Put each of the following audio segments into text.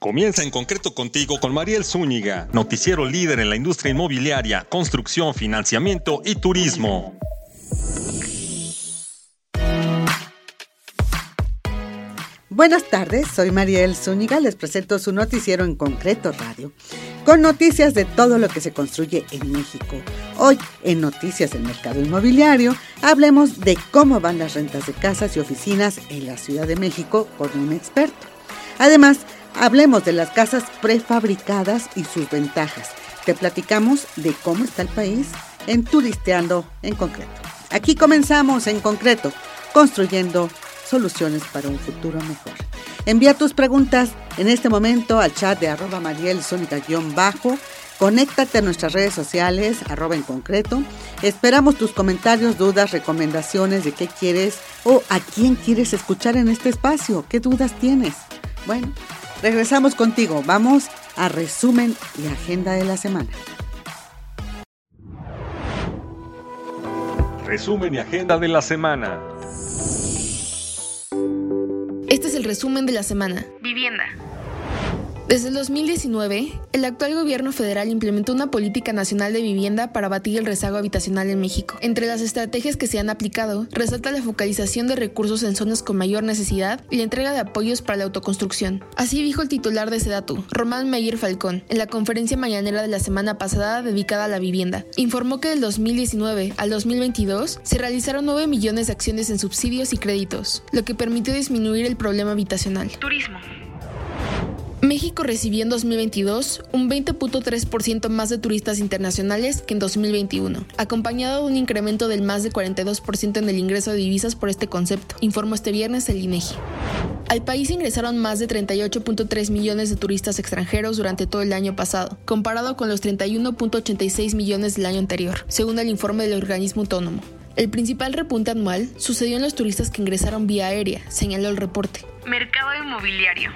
Comienza en concreto contigo con Mariel Zúñiga, noticiero líder en la industria inmobiliaria, construcción, financiamiento y turismo. Buenas tardes, soy Mariel Zúñiga, les presento su noticiero en concreto radio, con noticias de todo lo que se construye en México. Hoy, en Noticias del Mercado Inmobiliario, hablemos de cómo van las rentas de casas y oficinas en la Ciudad de México con un experto. Además, Hablemos de las casas prefabricadas y sus ventajas. Te platicamos de cómo está el país en Turisteando en concreto. Aquí comenzamos en concreto, construyendo soluciones para un futuro mejor. Envía tus preguntas en este momento al chat de arroba mariel bajo Conéctate a nuestras redes sociales, arroba en concreto. Esperamos tus comentarios, dudas, recomendaciones de qué quieres o a quién quieres escuchar en este espacio. ¿Qué dudas tienes? Bueno, Regresamos contigo. Vamos a resumen y agenda de la semana. Resumen y agenda de la semana. Este es el resumen de la semana. Vivienda. Desde el 2019, el actual gobierno federal implementó una política nacional de vivienda para abatir el rezago habitacional en México. Entre las estrategias que se han aplicado, resalta la focalización de recursos en zonas con mayor necesidad y la entrega de apoyos para la autoconstrucción. Así dijo el titular de Sedatu, Román Meyer Falcón, en la conferencia mañanera de la semana pasada dedicada a la vivienda. Informó que del 2019 al 2022 se realizaron 9 millones de acciones en subsidios y créditos, lo que permitió disminuir el problema habitacional. Turismo. México recibió en 2022 un 20.3% más de turistas internacionales que en 2021, acompañado de un incremento del más de 42% en el ingreso de divisas por este concepto, informó este viernes el INEGI. Al país ingresaron más de 38.3 millones de turistas extranjeros durante todo el año pasado, comparado con los 31.86 millones del año anterior, según el informe del organismo autónomo. El principal repunte anual sucedió en los turistas que ingresaron vía aérea, señaló el reporte. Mercado inmobiliario.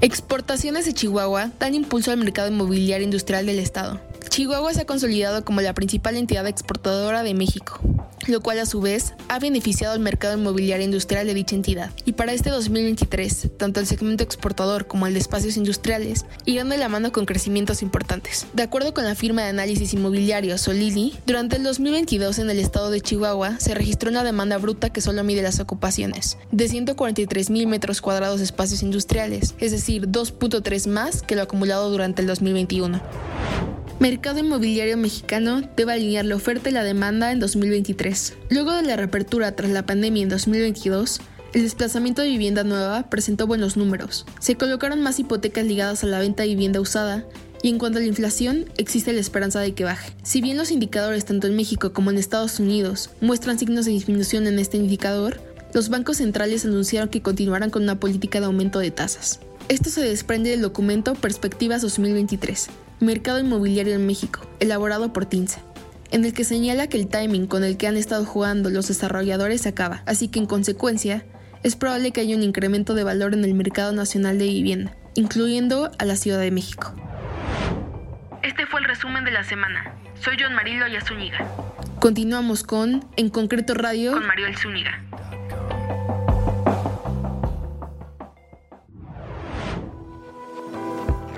Exportaciones de Chihuahua dan impulso al mercado inmobiliario industrial del estado. Chihuahua se ha consolidado como la principal entidad exportadora de México, lo cual a su vez ha beneficiado al mercado inmobiliario industrial de dicha entidad. Y para este 2023, tanto el segmento exportador como el de espacios industriales irán de la mano con crecimientos importantes. De acuerdo con la firma de análisis inmobiliario Solili, durante el 2022 en el estado de Chihuahua se registró una demanda bruta que solo mide las ocupaciones, de 143 mil metros cuadrados de espacios industriales, es decir, 2.3 más que lo acumulado durante el 2021 mercado inmobiliario mexicano debe alinear la oferta y la demanda en 2023. Luego de la reapertura tras la pandemia en 2022, el desplazamiento de vivienda nueva presentó buenos números. Se colocaron más hipotecas ligadas a la venta de vivienda usada y en cuanto a la inflación, existe la esperanza de que baje. Si bien los indicadores tanto en México como en Estados Unidos muestran signos de disminución en este indicador, los bancos centrales anunciaron que continuarán con una política de aumento de tasas. Esto se desprende del documento Perspectivas 2023, Mercado Inmobiliario en México, elaborado por TINSA, en el que señala que el timing con el que han estado jugando los desarrolladores acaba, así que en consecuencia, es probable que haya un incremento de valor en el mercado nacional de vivienda, incluyendo a la Ciudad de México. Este fue el resumen de la semana. Soy John Marilo Zúñiga. Continuamos con En Concreto Radio con Mario Zúñiga.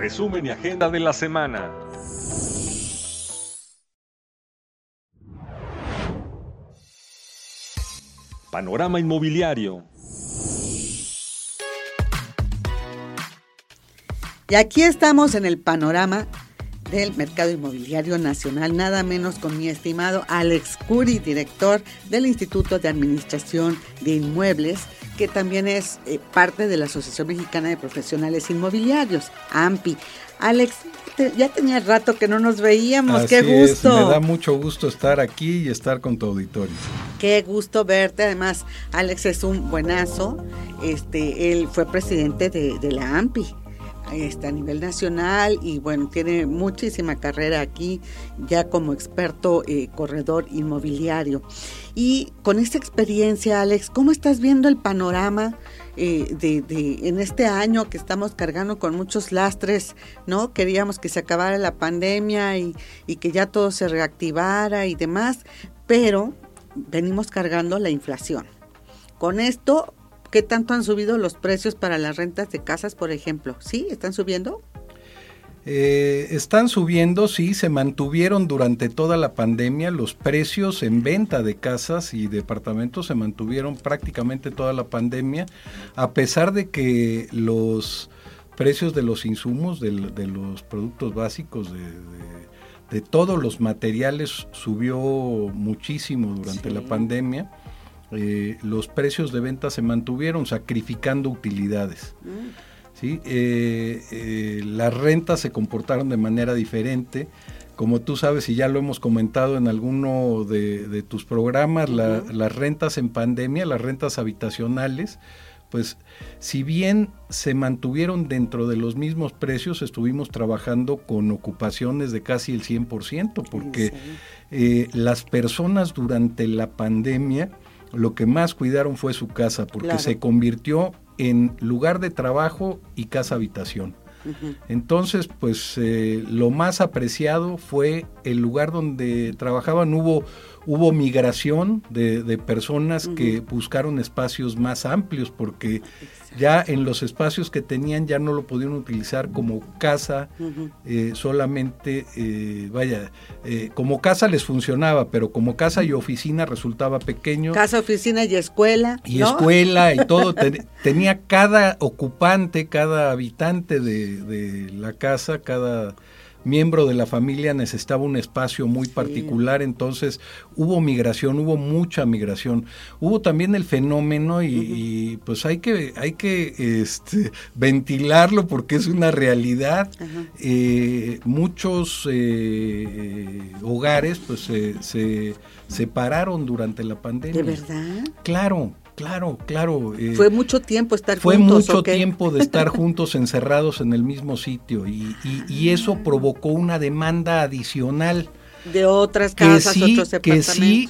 Resumen y agenda de la semana. Panorama inmobiliario. Y aquí estamos en el panorama del mercado inmobiliario nacional, nada menos con mi estimado Alex Curi, director del Instituto de Administración de Inmuebles, que también es eh, parte de la Asociación Mexicana de Profesionales Inmobiliarios, AMPI. Alex, ya tenía rato que no nos veíamos, qué gusto. me da mucho gusto estar aquí y estar con tu auditorio. Qué gusto verte, además Alex es un buenazo, este, él fue presidente de, de la AMPI está a nivel nacional y bueno, tiene muchísima carrera aquí ya como experto eh, corredor inmobiliario. Y con esta experiencia, Alex, ¿cómo estás viendo el panorama eh, de, en este año que estamos cargando con muchos lastres, ¿no? Queríamos que se acabara la pandemia y que ya todo se reactivara y demás, pero venimos cargando la inflación. Con esto ¿qué tanto han subido los precios para las rentas de casas, por ejemplo? ¿Sí? ¿Están subiendo? Eh, están subiendo, sí, se mantuvieron durante toda la pandemia, los precios en venta de casas y departamentos se mantuvieron prácticamente toda la pandemia, a pesar de que los precios de los insumos, de, los productos básicos, de, todos los materiales subió muchísimo durante la pandemia. Eh, los precios de venta se mantuvieron sacrificando utilidades. Mm. ¿sí? Eh, eh, las rentas se comportaron de manera diferente. Como tú sabes y ya lo hemos comentado en alguno de, tus programas, las rentas en pandemia, las rentas habitacionales, pues si bien se mantuvieron dentro de los mismos precios, estuvimos trabajando con ocupaciones de casi el 100%, porque eh, las personas durante la pandemia lo que más cuidaron fue su casa, porque se convirtió en lugar de trabajo y casa habitación. Entonces, pues eh, lo más apreciado fue el lugar donde trabajaban. Hubo hubo migración de, personas que buscaron espacios más amplios porque ya en los espacios que tenían ya no lo pudieron utilizar como casa, eh, solamente, eh, vaya, eh, como casa les funcionaba, pero como casa y oficina resultaba pequeño. Casa, oficina y escuela. Y escuela y todo. tenía cada ocupante, cada habitante de la casa, cada miembro de la familia necesitaba un espacio muy particular, entonces hubo migración, hubo mucha migración. Hubo también el fenómeno y, pues hay que, hay que este, ventilarlo porque es una realidad. Eh, muchos eh, hogares pues se, se separaron durante la pandemia. ¿De verdad? Claro, Claro, claro. Eh, fue mucho tiempo estar juntos. Fue mucho tiempo de estar juntos encerrados en el mismo sitio y, eso provocó una demanda adicional. De otras casas, otros departamentos. Que sí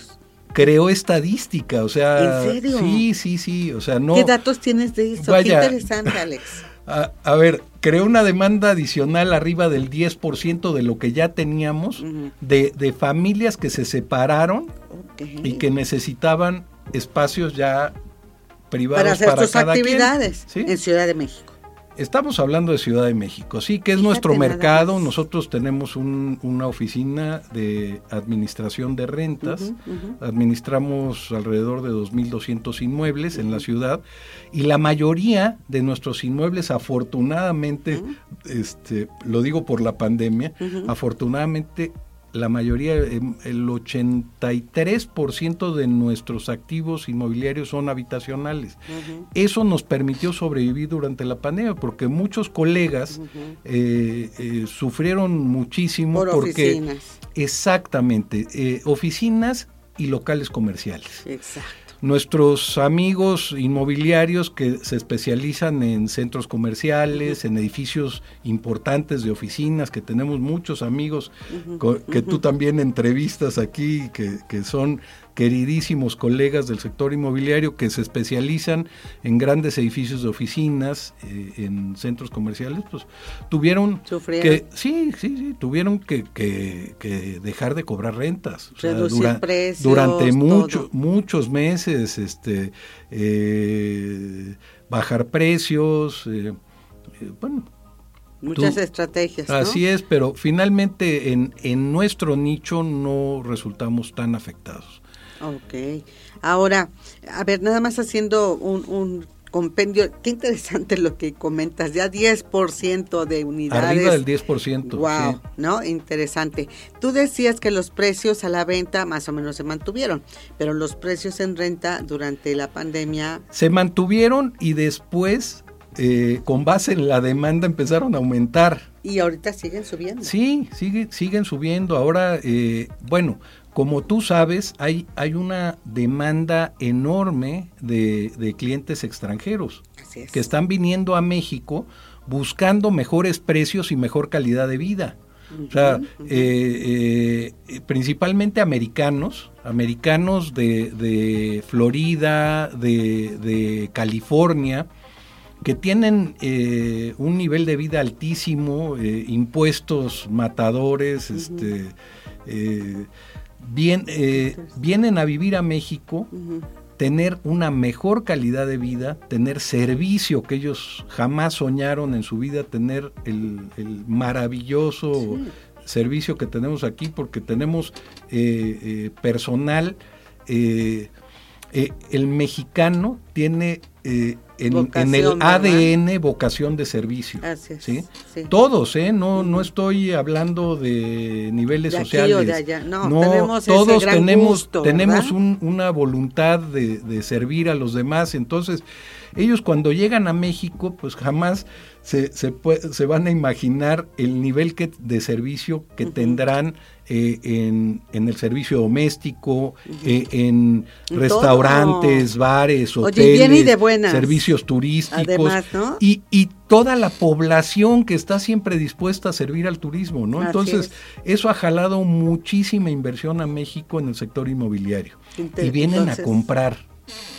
creó estadística, o sea... ¿En serio? Sí, sí, sí, o sea, no... ¿Qué datos tienes de eso? Qué interesante, Alex. A, ver, creó una demanda adicional arriba del 10% de lo que ya teníamos de, de, familias que se separaron y que necesitaban espacios ya privados para hacer tus actividades en Ciudad de México. Estamos hablando de Ciudad de México, sí, que es nuestro mercado. Nosotros tenemos una oficina de administración de rentas. Administramos alrededor de 2.200 inmuebles en la ciudad y la mayoría de nuestros inmuebles, afortunadamente, este, lo digo por la pandemia, afortunadamente la mayoría, em, el 83% de nuestros activos inmobiliarios son habitacionales. Eso nos permitió sobrevivir durante la pandemia porque muchos colegas eh, eh, sufrieron muchísimo Por porque oficinas. exactamente eh, oficinas y locales comerciales. Exacto nuestros amigos inmobiliarios que se especializan en centros comerciales, en edificios importantes de oficinas, que tenemos muchos amigos que tú también entrevistas aquí, que, que son queridísimos colegas del sector inmobiliario que se especializan en grandes edificios de oficinas, eh, en centros comerciales, pues tuvieron que, sí, sí, sí, tuvieron que, que, dejar de cobrar rentas. durante mucho, muchos meses, este, eh, bajar precios, eh, bueno. Muchas estrategias. Así es, pero finalmente en, en nuestro nicho no resultamos tan afectados. Ok. Ahora, a ver, nada más haciendo un, compendio, qué interesante lo que comentas, ya 10% de unidades. Arriba del 10%. Wow, ¿no? Interesante. Tú decías que los precios a la venta más o menos se mantuvieron, pero los precios en renta durante la pandemia... Se mantuvieron y después, eh, con base en la demanda, empezaron a aumentar. Y ahorita siguen subiendo. Sí, sigue, siguen subiendo. Ahora, eh, bueno, como tú sabes, hay, hay una demanda enorme de, clientes extranjeros que están viniendo a México buscando mejores precios y mejor calidad de vida. o sea, eh, eh, principalmente americanos, americanos de, Florida, de, California, que tienen eh, un nivel de vida altísimo, impuestos matadores, este, bien, eh, vienen a vivir a México tener una mejor calidad de vida, tener servicio que ellos jamás soñaron en su vida, tener el, maravilloso servicio que tenemos aquí, porque tenemos eh, eh, personal. Eh, el mexicano tiene en, el ADN vocación de servicio. ¿sí? Todos, ¿eh? No, no estoy hablando de niveles sociales. No, tenemos todos tenemos, tenemos una voluntad de, servir a los demás. Entonces, ellos cuando llegan a México, pues jamás se, se, se van a imaginar el nivel que, de servicio que tendrán eh, en, el servicio doméstico, eh, en, restaurantes, bares, hoteles, servicios turísticos. Y, y, toda la población que está siempre dispuesta a servir al turismo, ¿no? Entonces, eso ha jalado muchísima inversión a México en el sector inmobiliario. y vienen a comprar.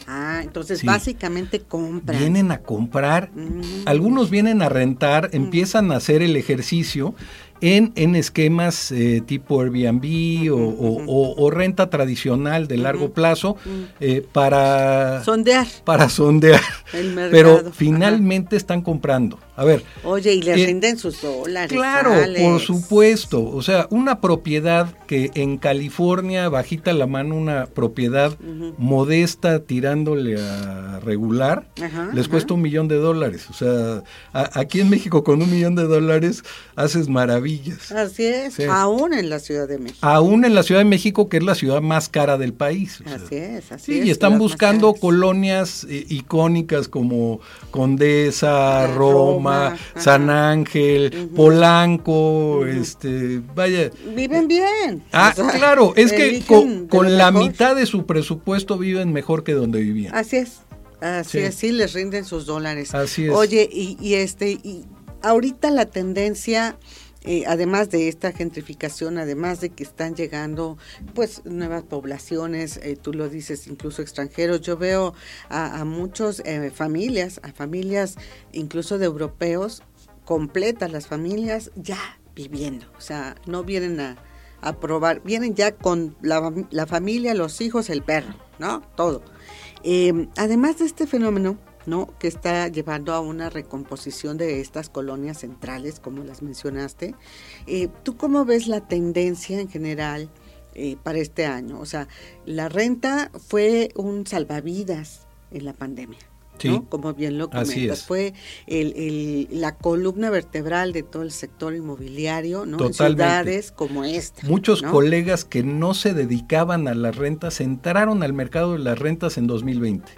Ah, entonces básicamente compran. Vienen a comprar, mm. algunos vienen a rentar, mm. empiezan a hacer el ejercicio en, en esquemas eh, tipo Airbnb o, renta tradicional de largo plazo eh, para sondear. Para sondear. Pero finalmente están comprando. A ver. Oye, y le eh, rinden sus dólares. Claro, por supuesto. O sea, una propiedad que en California, bajita la mano, una propiedad modesta tirándole a regular, les cuesta un millón de dólares. O sea, aquí en México con un millón de dólares haces maravillas. Así es, aún en la Ciudad de México. Aún en la Ciudad de México, que es la ciudad más cara del país. así es, así es. Y están buscando colonias eh, icónicas como Condesa, Roma San Ángel, Polanco, este, vaya. Viven bien. Ah, claro, es que con, la mitad de su presupuesto viven mejor que donde vivían. Así es. Así es, sí les rinden sus dólares. Así es. Oye, y, y este, y ahorita la tendencia eh, además de esta gentrificación, además de que están llegando pues nuevas poblaciones, eh, tú lo dices, incluso extranjeros, yo veo a, muchas eh, familias, a familias incluso de europeos, completas las familias ya viviendo, o sea, no vienen a, a probar, vienen ya con la, la, familia, los hijos, el perro, ¿no? Todo. además de este fenómeno, ¿no? que está llevando a una recomposición de estas colonias centrales, como las mencionaste. Eh, ¿Tú cómo ves la tendencia en general eh, para este año? O sea, la renta fue un salvavidas en la pandemia. ¿no? Como bien lo comentas, fue el, la columna vertebral de todo el sector inmobiliario, ¿no? En ciudades como esta. Muchos colegas que no se dedicaban a las rentas entraron al mercado de las rentas en 2020.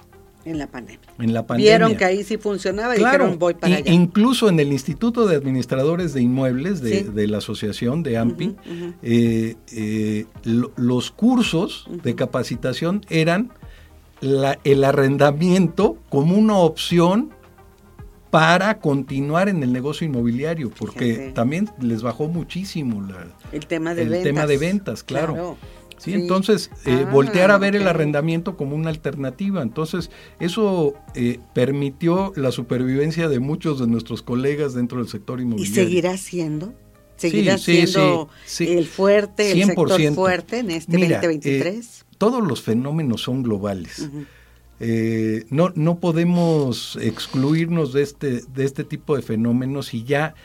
En la pandemia. En la pandemia. Vieron que ahí sí funcionaba y dijeron voy para allá. Incluso en el Instituto de Administradores de Inmuebles de, la Asociación de AMPI, eh, eh, los cursos de capacitación eran el arrendamiento como una opción para continuar en el negocio inmobiliario, porque también les bajó muchísimo el tema de ventas. Tema de ventas, claro. ¿Sí? Entonces, eh, ah, voltear a ver el arrendamiento como una alternativa. Entonces, eso eh, permitió la supervivencia de muchos de nuestros colegas dentro del sector inmobiliario. ¿Y seguirá siendo? ¿Seguirá siendo el fuerte, el sector fuerte en este 2023? Eh, todos los fenómenos son globales. no, no podemos excluirnos de este, de este tipo de fenómenos y ya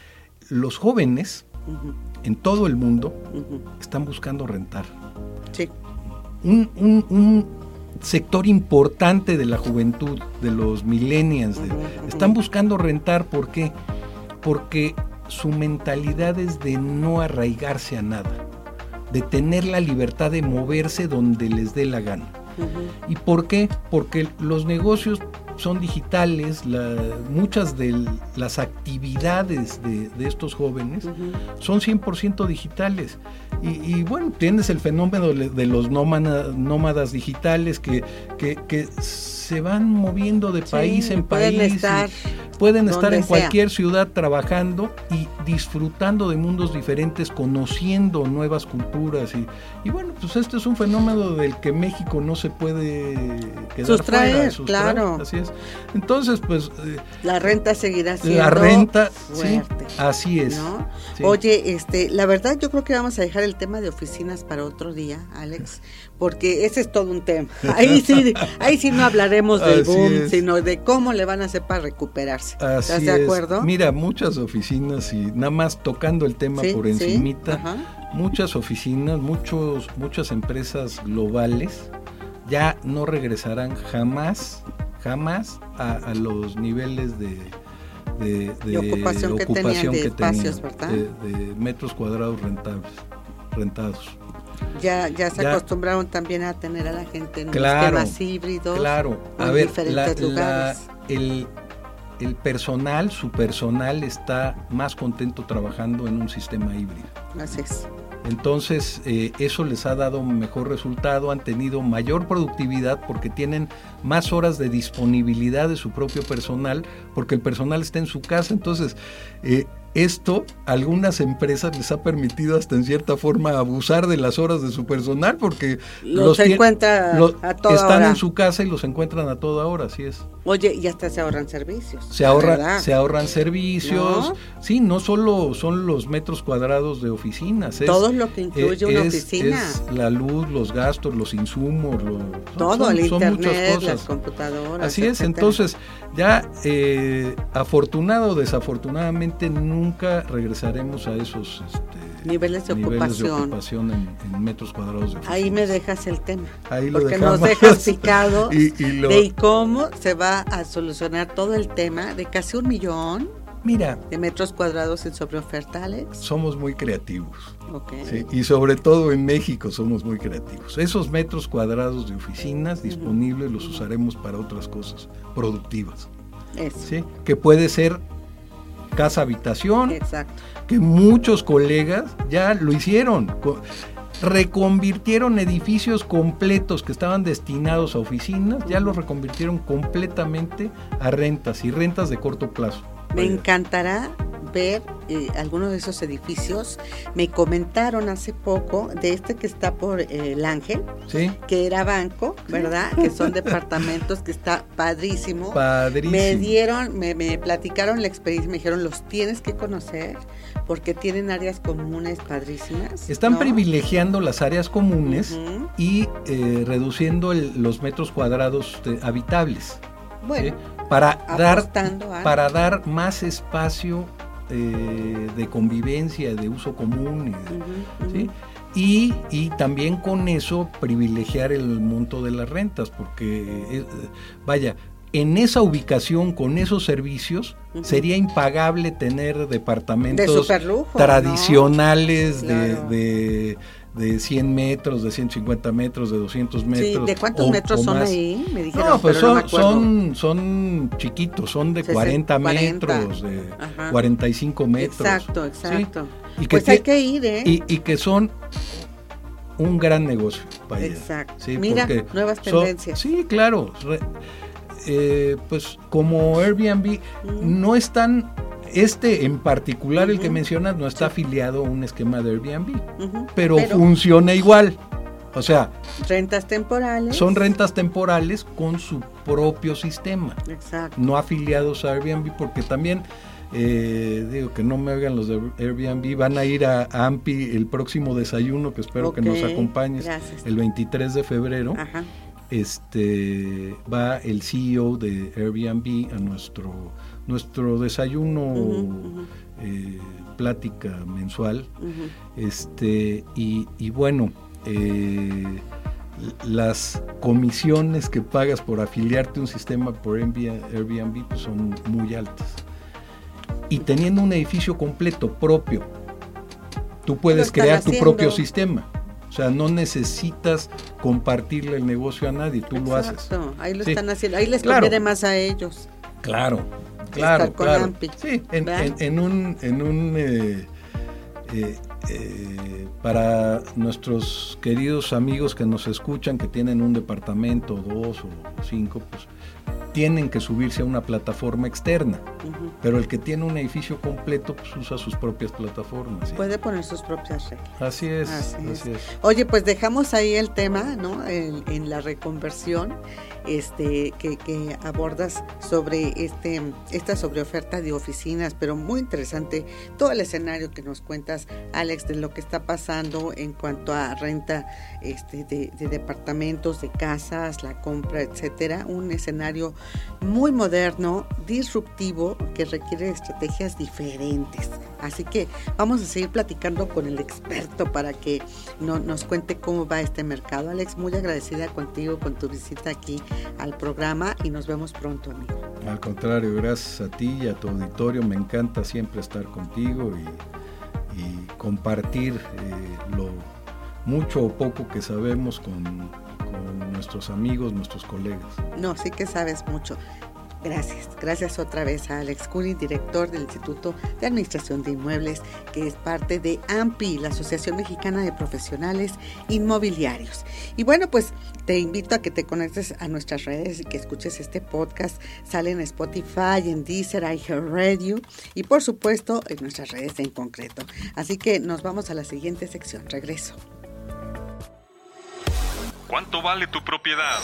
los jóvenes en todo el mundo están buscando rentar. Sí. Un, sector importante de la juventud, de los millennials, están buscando rentar. ¿Por qué? Porque su mentalidad es de no arraigarse a nada, de tener la libertad de moverse donde les dé la gana. ¿Y por qué? Porque los negocios son digitales, muchas de las actividades de, estos jóvenes son 100% digitales. Y, bueno, tienes el fenómeno de los nómadas, digitales que, que, se van moviendo de país en país. Pueden estar, pueden estar en cualquier ciudad trabajando y disfrutando de mundos diferentes, conociendo nuevas culturas. Y, y bueno, pues este es un fenómeno del que México no se puede quedar sustraer, claro. Así es. Entonces, pues... Eh, la renta seguirá siendo La renta, fuerte. Así es. Oye, este, la verdad yo creo que vamos a dejar el tema de oficinas para otro día, Alex, porque ese es todo un tema. Ahí sí, ahí sí no hablaremos del boom, sino de cómo le van a hacer para recuperarse. ¿Estás de acuerdo? Mira, muchas oficinas y nada más tocando el tema por encimita, muchas oficinas, muchos, muchas empresas globales ya no regresarán jamás, jamás a, los niveles de, de, ocupación, que tenían, de, espacios, ¿verdad? de, metros cuadrados rentables, rentados. Ya, ya se acostumbraron también a tener a la gente en claro, esquemas híbridos. Claro, a ver, el, el personal, su personal está más contento trabajando en un sistema híbrido. Así es. Entonces, eh, eso les ha dado mejor resultado, han tenido mayor productividad porque tienen más horas de disponibilidad de su propio personal, porque el personal está en su casa. Entonces, eh, esto algunas empresas les ha permitido hasta en cierta forma abusar de las horas de su personal porque los, encuentra a toda están en su casa y los encuentran a toda hora, así es. Oye, y hasta se ahorran servicios. Se ahorra, se ahorran servicios. Sí, no solo son los metros cuadrados de oficinas, todo lo que incluye una oficina. Es la luz, los gastos, los insumos, todo, el internet, las computadoras. Así es, entonces ya eh, afortunado o desafortunadamente nunca regresaremos a esos este, niveles de ocupación, en, metros cuadrados. De Ahí me dejas el tema. Ahí lo porque nos dejas picado de cómo se va a solucionar todo el tema de casi un millón Mira, de metros cuadrados en sobreoferta, Alex. Somos muy creativos. y sobre todo en México somos muy creativos. Esos metros cuadrados de oficinas disponibles los usaremos para otras cosas productivas. Eso. Que puede ser casa habitación. Exacto. Que muchos colegas ya lo hicieron. Reconvirtieron edificios completos que estaban destinados a oficinas, ya los reconvirtieron completamente a rentas y rentas de corto plazo. Me encantará ver eh, algunos de esos edificios. Me comentaron hace poco de este que está por eh, el Ángel, que era banco, ¿verdad? Que son departamentos que está padrísimo. Padrísimo. Me dieron, me, platicaron la experiencia, me dijeron, los tienes que conocer porque tienen áreas comunes padrísimas. Están privilegiando las áreas comunes y eh, reduciendo los metros cuadrados habitables. Bueno, para dar, para dar más espacio eh, de convivencia, de uso común. Y, y, también con eso privilegiar el monto de las rentas, porque, vaya, en esa ubicación, con esos servicios, sería impagable tener departamentos tradicionales de, de 100 metros, de 150 metros, de 200 metros. ¿De cuántos metros son ahí? Me dijeron, no, pues son, son, chiquitos, son de 40, metros, de 45 metros. Exacto, exacto. Y que pues hay que ir, ¿eh? Y, que son un gran negocio. Exacto. Mira, nuevas tendencias. sí, claro. Eh, pues como Airbnb no están este en particular, el que mencionas, no está afiliado a un esquema de Airbnb, pero, funciona igual. O sea, rentas temporales. Son rentas temporales con su propio sistema. Exacto. No afiliados a Airbnb, porque también, eh, digo que no me hagan los de Airbnb, van a ir a, AMPI el próximo desayuno, que espero que nos acompañes, el 23 de febrero. Este va el CEO de Airbnb a nuestro nuestro desayuno, eh, plática mensual. este, y, bueno, eh, las comisiones que pagas por afiliarte a un sistema por Airbnb pues, son muy altas. Y teniendo un edificio completo propio, tú puedes crear tu propio sistema. O sea, no necesitas compartirle el negocio a nadie, tú lo haces. Ahí lo están haciendo, ahí les conviene más a ellos. Claro, claro, claro. Sí, en, un, en un eh, eh, eh, para nuestros queridos amigos que nos escuchan, que tienen un departamento, dos o cinco, pues tienen que subirse a una plataforma externa. Pero el que tiene un edificio completo pues, usa sus propias plataformas. Puede poner sus propias reglas. Así es, así, es. Oye, pues dejamos ahí el tema, ¿no? En, la reconversión este, que, abordas sobre este, esta sobreoferta de oficinas, pero muy interesante todo el escenario que nos cuentas, Alex, de lo que está pasando en cuanto a renta este, de, de departamentos, de casas, la compra, etcétera. Un escenario muy moderno, disruptivo, que requiere estrategias diferentes. Así que vamos a seguir platicando con el experto para que nos cuente cómo va este mercado. Alex, muy agradecida contigo con tu visita aquí al programa y nos vemos pronto, amigo. Al contrario, gracias a ti y a tu auditorio. Me encanta siempre estar contigo y, compartir eh, lo mucho o poco que sabemos con, con nuestros amigos, nuestros colegas. No, sí que sabes mucho. Gracias, gracias otra vez a Alex Curi, director del Instituto de Administración de Inmuebles, que es parte de AMPI, la Asociación Mexicana de Profesionales Inmobiliarios. Y bueno, pues te invito a que te conectes a nuestras redes y que escuches este podcast. Sale en Spotify, en Deezer, Radio y por supuesto en nuestras redes en concreto. Así que nos vamos a la siguiente sección. Regreso. ¿Cuánto vale tu propiedad?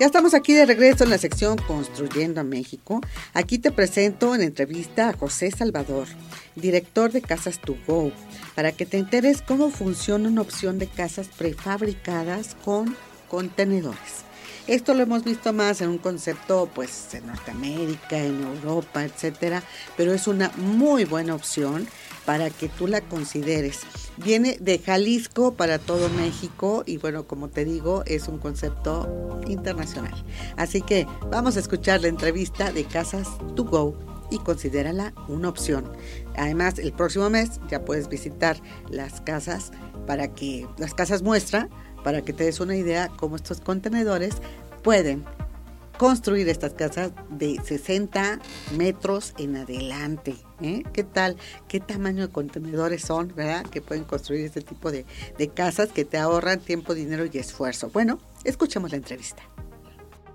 Ya estamos aquí de regreso en la sección Construyendo a México. Aquí te presento en entrevista a José Salvador, director de Casas To Go, para que te enteres cómo funciona una opción de casas prefabricadas con contenedores. Esto lo hemos visto más en un concepto pues en Norteamérica, en Europa, etcétera, pero es una muy buena opción para que tú la consideres. Viene de Jalisco para todo México y bueno, como te digo, es un concepto internacional. Así que vamos a escuchar la entrevista de Casas to Go y considérala una opción. Además, el próximo mes ya puedes visitar las casas para que las casas muestra para que te des una idea cómo estos contenedores pueden construir estas casas de 60 metros en adelante. ¿eh? ¿Qué tal? ¿Qué tamaño de contenedores son, verdad? Que pueden construir este tipo de, de casas que te ahorran tiempo, dinero y esfuerzo. Bueno, escuchemos la entrevista.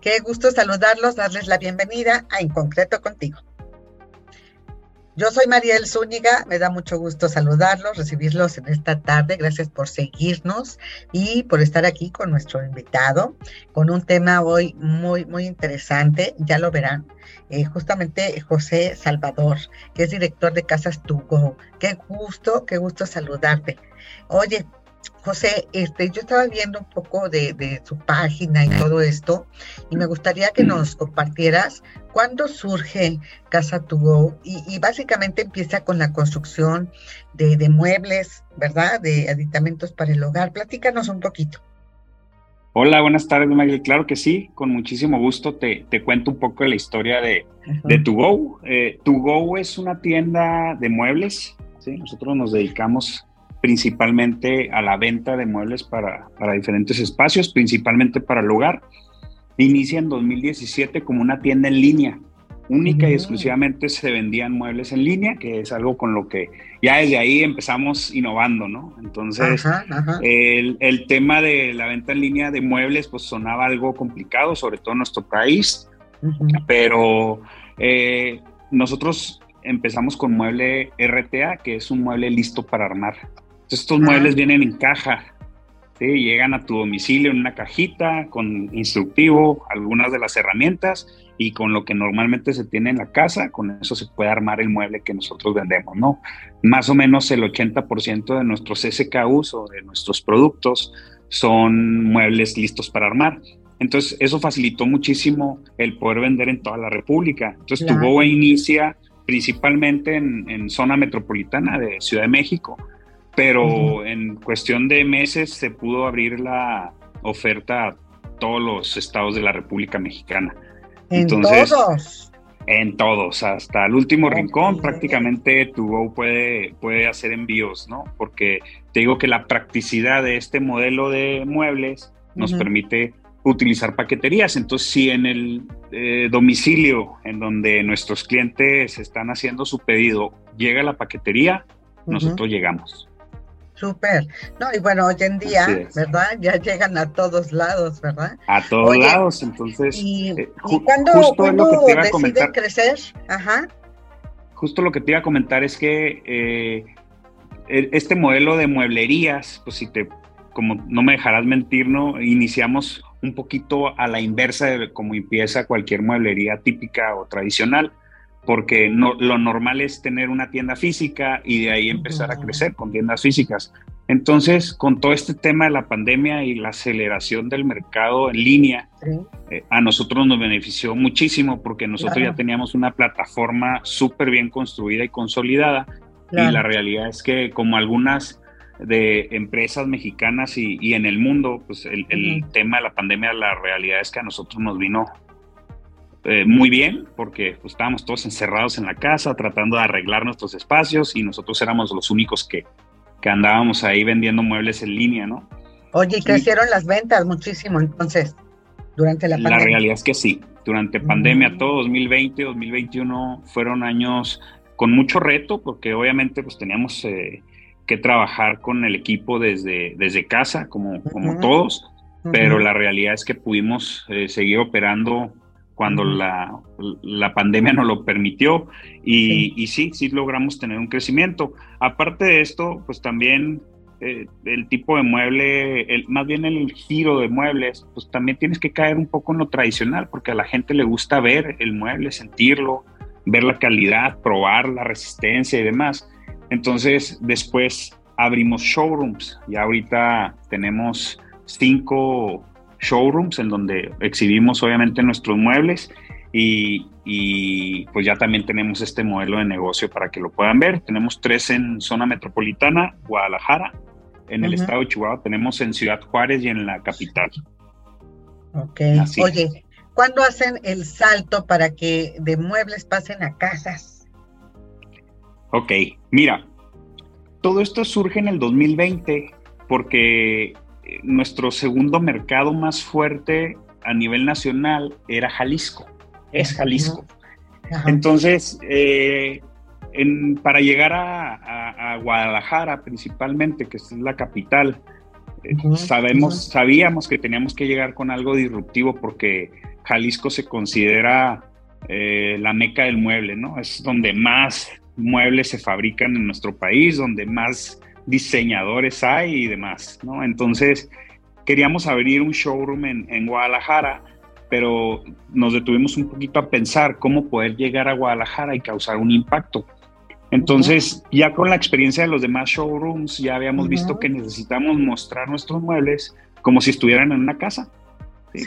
Qué gusto saludarlos, darles la bienvenida a En Concreto Contigo. Yo soy Mariel Zúñiga, me da mucho gusto saludarlos, recibirlos en esta tarde. Gracias por seguirnos y por estar aquí con nuestro invitado, con un tema hoy muy, muy interesante, ya lo verán. Eh, justamente José Salvador, que es director de Casas Tugo. Qué gusto, qué gusto saludarte. Oye, José, este, yo estaba viendo un poco de, su página y todo esto, y me gustaría que nos compartieras cuándo surge Casa to Go, y, básicamente empieza con la construcción de, muebles, ¿verdad? De aditamentos para el hogar. Platícanos un poquito. Hola, buenas tardes, Maggie. Claro que sí, con muchísimo gusto te, cuento un poco de la historia de, de To Go. Eh, to Go es una tienda de muebles, ¿sí? Nosotros nos dedicamos principalmente a la venta de muebles para, diferentes espacios, principalmente para el hogar. Inicia en 2017 como una tienda en línea. Única y exclusivamente se vendían muebles en línea, que es algo con lo que ya desde ahí empezamos innovando, ¿no? Entonces, El, tema de la venta en línea de muebles, pues sonaba algo complicado, sobre todo en nuestro país, pero eh, nosotros empezamos con mueble RTA, que es un mueble listo para armar estos muebles vienen en caja, ¿sí? llegan a tu domicilio en una cajita con instructivo, algunas de las herramientas y con lo que normalmente se tiene en la casa, con eso se puede armar el mueble que nosotros vendemos, ¿no? Más o menos el 80% de nuestros SKUs o de nuestros productos son muebles listos para armar. Entonces, eso facilitó muchísimo el poder vender en toda la República. Entonces, tuvo inicia principalmente en, en, zona metropolitana de Ciudad de México pero en cuestión de meses se pudo abrir la oferta a todos los estados de la República Mexicana. ¿En todos? En todos, hasta el último rincón prácticamente tu puede, puede hacer envíos, ¿no? Porque te digo que la practicidad de este modelo de muebles nos permite utilizar paqueterías. Entonces, si en el eh, domicilio en donde nuestros clientes están haciendo su pedido llega la paquetería, nosotros llegamos. Súper. No, y bueno, hoy en día, ¿verdad? Ya llegan a todos lados, ¿verdad? A todos lados, entonces. ¿Y, eh, cuándo, deciden crecer? Ajá. Justo lo que te iba a comentar es que eh, e, este modelo de mueblerías, pues si te, como no me dejarás mentir, ¿no? Iniciamos un poquito a la inversa de cómo empieza cualquier mueblería típica o tradicional porque no, lo normal es tener una tienda física y de ahí empezar a crecer con tiendas físicas. Entonces, con todo este tema de la pandemia y la aceleración del mercado en línea, eh, a nosotros nos benefició muchísimo porque nosotros ya teníamos una plataforma súper bien construida y consolidada. Y la realidad es que como algunas de empresas mexicanas y, en el mundo, pues el, el tema de la pandemia, la realidad es que a nosotros nos vino eh, muy bien, porque pues, estábamos todos encerrados en la casa tratando de arreglar nuestros espacios y nosotros éramos los únicos que, que andábamos ahí vendiendo muebles en línea, ¿no? Oye, crecieron las ventas muchísimo entonces durante la pandemia. La realidad es que sí, durante pandemia, todo 2020, 2021 fueron años con mucho reto, porque obviamente pues teníamos eh, que trabajar con el equipo desde, desde casa, como, como todos, pero la realidad es que pudimos eh, seguir operando cuando la, la, pandemia nos lo permitió y sí. y sí. sí, logramos tener un crecimiento. Aparte de esto, pues también eh, el tipo de mueble, el, más bien el giro de muebles, pues también tienes que caer un poco en lo tradicional porque a la gente le gusta ver el mueble, sentirlo, ver la calidad, probar la resistencia y demás. Entonces después abrimos showrooms y ahorita tenemos cinco showrooms en donde exhibimos obviamente nuestros muebles y, pues ya también tenemos este modelo de negocio para que lo puedan ver. Tenemos tres en zona metropolitana, Guadalajara, en el estado de Chihuahua tenemos en Ciudad Juárez y en la capital. Ok. Oye, ¿cuándo hacen el salto para que de muebles pasen a casas? Ok, mira, todo esto surge en el 2020 porque nuestro segundo mercado más fuerte a nivel nacional era Jalisco, es Jalisco. Entonces, eh, para llegar a, Guadalajara principalmente, que es la capital, eh, sabemos, sabíamos que teníamos que llegar con algo disruptivo porque Jalisco se considera eh, la meca del mueble, ¿no? Es donde más muebles se fabrican en nuestro país, donde más diseñadores hay y demás, ¿no? Entonces, queríamos abrir un showroom en, Guadalajara, pero nos detuvimos un poquito a pensar cómo poder llegar a Guadalajara y causar un impacto. Entonces, ya con la experiencia de los demás showrooms, ya habíamos visto que necesitamos mostrar nuestros muebles como si estuvieran en una casa.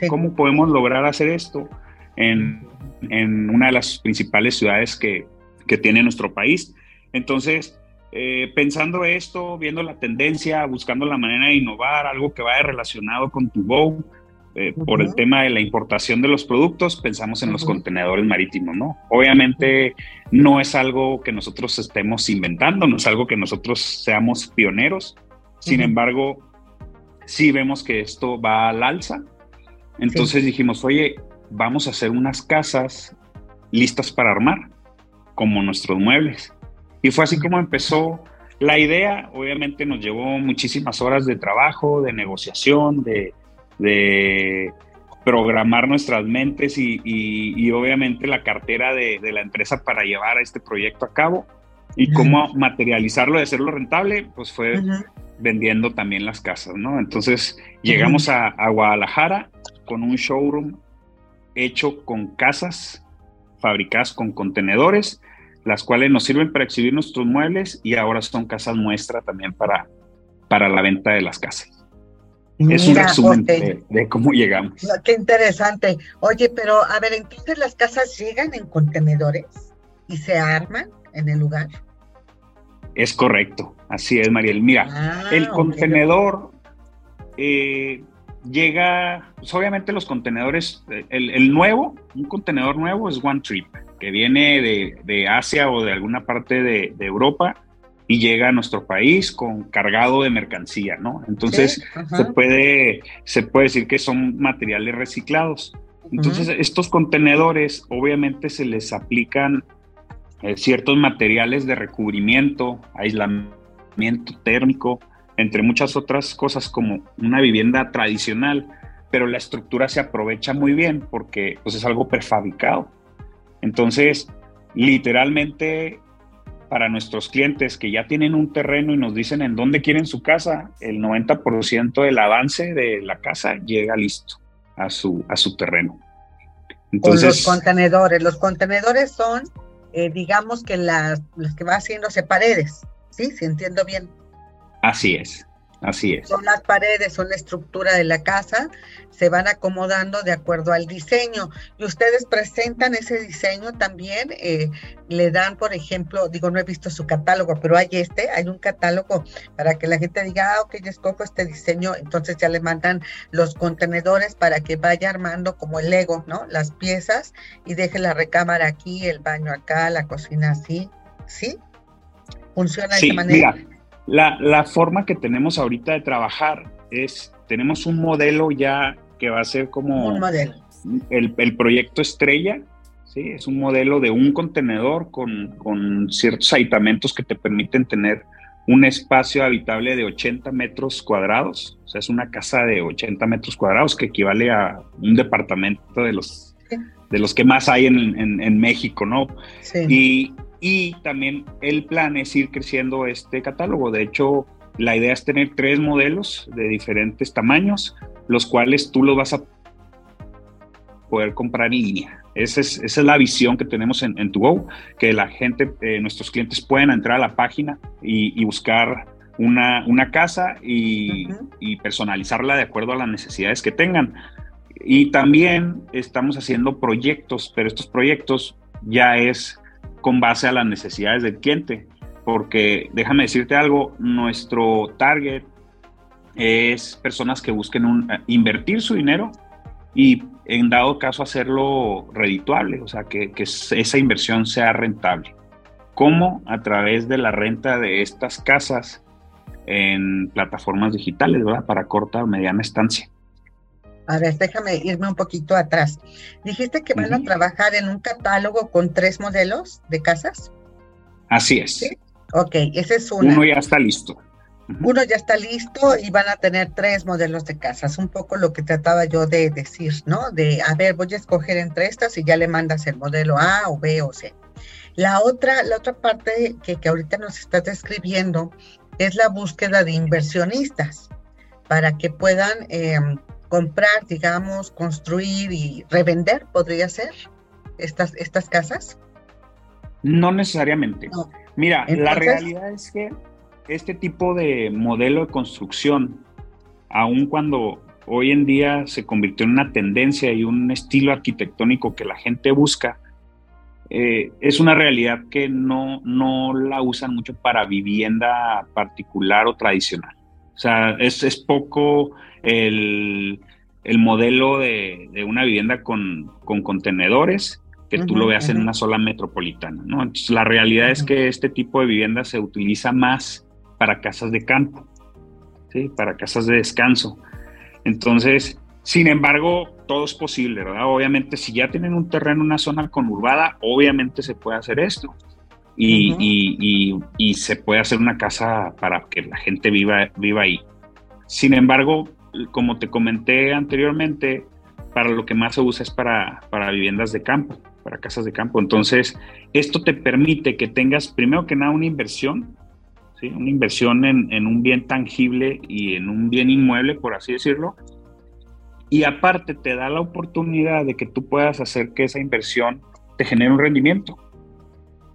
¿Cómo podemos lograr hacer esto en, una de las principales ciudades que, que tiene nuestro país? Entonces, eh, pensando esto, viendo la tendencia, buscando la manera de innovar, algo que vaya relacionado con tu Go, eh, por el tema de la importación de los productos, pensamos en los contenedores marítimos, ¿no? Obviamente no es algo que nosotros estemos inventando, no es algo que nosotros seamos pioneros, sin embargo, sí vemos que esto va al alza. Entonces dijimos, oye, vamos a hacer unas casas listas para armar, como nuestros muebles. Y fue así como empezó la idea. Obviamente nos llevó muchísimas horas de trabajo, de negociación, de, programar nuestras mentes y, obviamente la cartera de, la empresa para llevar a este proyecto a cabo. Y cómo materializarlo y hacerlo rentable, pues fue vendiendo también las casas, ¿no? Entonces llegamos a, a Guadalajara con un showroom hecho con casas fabricadas con contenedores las cuales nos sirven para exhibir nuestros muebles y ahora son casas muestra también para, para la venta de las casas. es un resumen de, cómo llegamos. qué interesante. Oye, pero a ver, entonces las casas llegan en contenedores y se arman en el lugar. Es correcto, así es, Mariel. Mira, ah, el contenedor eh, llega, pues obviamente los contenedores, el, el, nuevo, un contenedor nuevo es One Trip que viene de, Asia o de alguna parte de, Europa y llega a nuestro país con cargado de mercancía, ¿no? Entonces se, puede, se puede decir que son materiales reciclados. Entonces estos contenedores obviamente se les aplican eh, ciertos materiales de recubrimiento, aislamiento térmico, entre muchas otras cosas como una vivienda tradicional, pero la estructura se aprovecha muy bien porque pues, es algo prefabricado. Entonces, literalmente para nuestros clientes que ya tienen un terreno y nos dicen en dónde quieren su casa, el 90% del avance de la casa llega listo a su, a su terreno. Entonces, los contenedores, los contenedores son, eh, digamos que las, las que va haciéndose paredes, ¿sí? Si entiendo bien. Así es. Así es. Son las paredes, son la estructura de la casa, se van acomodando de acuerdo al diseño. Y ustedes presentan ese diseño también, eh, le dan, por ejemplo, digo, no he visto su catálogo, pero hay este, hay un catálogo para que la gente diga, ah, ok, yo escojo este diseño, entonces ya le mandan los contenedores para que vaya armando como el Lego, ¿no? Las piezas y deje la recámara aquí, el baño acá, la cocina así, ¿sí? Funciona de esa manera. La, forma que tenemos ahorita de trabajar es, tenemos un modelo ya que va a ser como El, proyecto estrella, ¿sí? es un modelo de un contenedor con, ciertos aditamentos que te permiten tener un espacio habitable de 80 metros cuadrados, o sea, es una casa de 80 metros cuadrados que equivale a un departamento de los, de los que más hay en, México, ¿no? Sí. Y, y también el plan es ir creciendo este catálogo. De hecho, la idea es tener tres modelos de diferentes tamaños, los cuales tú los vas a poder comprar en línea. Esa es, esa es la visión que tenemos en, en go que la gente, eh, nuestros clientes puedan entrar a la página y, buscar una, una casa y, y, personalizarla de acuerdo a las necesidades que tengan. Y también estamos haciendo proyectos, pero estos proyectos ya es con base a las necesidades del cliente. Porque déjame decirte algo, nuestro target es personas que busquen eh, invertir su dinero y en dado caso hacerlo redituable, o sea, que, esa inversión sea rentable. ¿Cómo? A través de la renta de estas casas en plataformas digitales, ¿verdad? Para corta o mediana estancia. A ver, déjame irme un poquito atrás. Dijiste que van a trabajar en un catálogo con tres modelos de casas. Así es. Ok, ese es uno. Uno ya está listo. Uno ya está listo y van a tener tres modelos de casas. Un poco lo que trataba yo de decir, ¿no? De, a ver, voy a escoger entre estas y ya le mandas el modelo A o B o C. La otra, la otra parte que, que ahorita nos estás describiendo es la búsqueda de inversionistas para que puedan em, comprar, digamos, construir y revender, podría ser estas, estas casas? No necesariamente. Mira, la realidad es que este tipo de modelo de construcción, aun cuando hoy en día se convirtió en una tendencia y un estilo arquitectónico que la gente busca, eh, es una realidad que no, no la usan mucho para vivienda particular o tradicional. O sea, es, es poco el, modelo de, una vivienda con, contenedores que tú lo veas en una sola metropolitana. ¿no? Entonces, la realidad es que este tipo de vivienda se utiliza más para casas de campo, ¿sí? para casas de descanso. Entonces, sin embargo, todo es posible, ¿verdad? Obviamente, si ya tienen un terreno en una zona conurbada, obviamente se puede hacer esto. Y, y, se puede hacer una casa para que la gente viva, viva ahí. Sin embargo, como te comenté anteriormente, para lo que más se usa es para, para viviendas de campo, para casas de campo. Entonces, esto te permite que tengas, primero que nada, una inversión, ¿sí? una inversión en, en, un bien tangible y en un bien inmueble, por así decirlo. Y aparte te da la oportunidad de que tú puedas hacer que esa inversión te genere un rendimiento,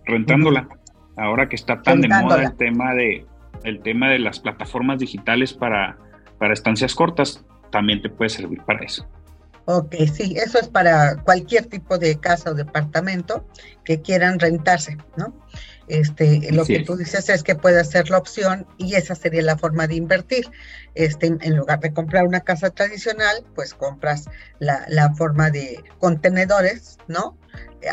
rentándola. Ahora que está tan de moda el tema de, el tema de las plataformas digitales para para estancias cortas, también te puede servir para eso. Ok, sí, eso es para cualquier tipo de casa o departamento que quieran rentarse, ¿no? Este, lo que tú dices es que puede ser la opción y esa sería la forma de invertir. Este, en lugar de comprar una casa tradicional, pues compras la, la forma de contenedores, ¿no?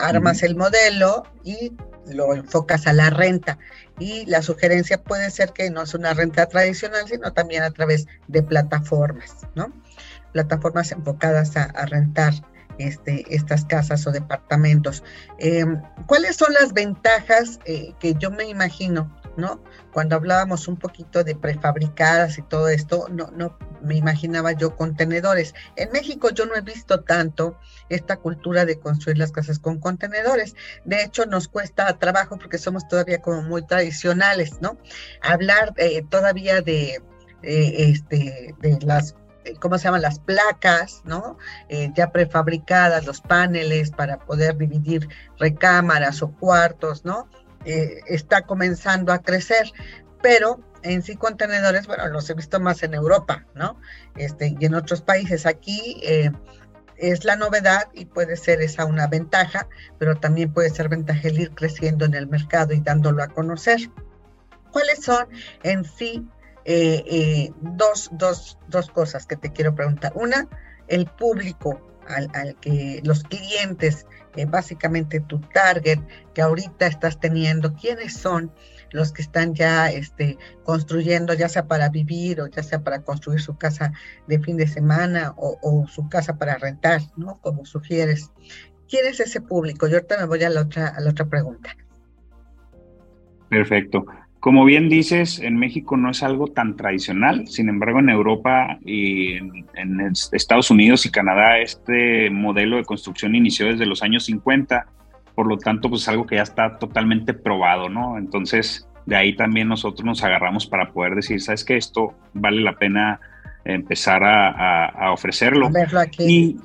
Armas el modelo y lo enfocas a la renta y la sugerencia puede ser que no es una renta tradicional, sino también a través de plataformas, ¿no? Plataformas enfocadas a, rentar este, estas casas o departamentos. Em, ¿Cuáles son las ventajas eh, que yo me imagino ¿no? Cuando hablábamos un poquito de prefabricadas y todo esto, no, no me imaginaba yo contenedores. En México yo no he visto tanto esta cultura de construir las casas con contenedores. De hecho, nos cuesta trabajo porque somos todavía como muy tradicionales, ¿no? Hablar eh, todavía de, eh, este, de las ¿cómo se llaman? Las placas, ¿no? Eh, ya prefabricadas, los paneles para poder dividir recámaras o cuartos, ¿no? Eh, está comenzando a crecer, pero en sí contenedores, bueno, los he visto más en Europa, ¿no? Este, y en otros países. Aquí eh, es la novedad y puede ser esa una ventaja, pero también puede ser ventaja el ir creciendo en el mercado y dándolo a conocer. ¿Cuáles son en sí eh, dos, dos, dos cosas que te quiero preguntar? Una, el público al, que los clientes básicamente tu target que ahorita estás teniendo, quiénes son los que están ya este, construyendo, ya sea para vivir o ya sea para construir su casa de fin de semana o, su casa para rentar, ¿no? Como sugieres. ¿Quién es ese público? Yo ahorita me voy a la otra, a la otra pregunta. Perfecto. Como bien dices, en México no es algo tan tradicional, sin embargo en Europa y en, Estados Unidos y Canadá este modelo de construcción inició desde los años 50, por lo tanto pues es algo que ya está totalmente probado, ¿no? Entonces de ahí también nosotros nos agarramos para poder decir, ¿sabes qué? Esto vale la pena empezar a, ofrecerlo. Verlo aquí.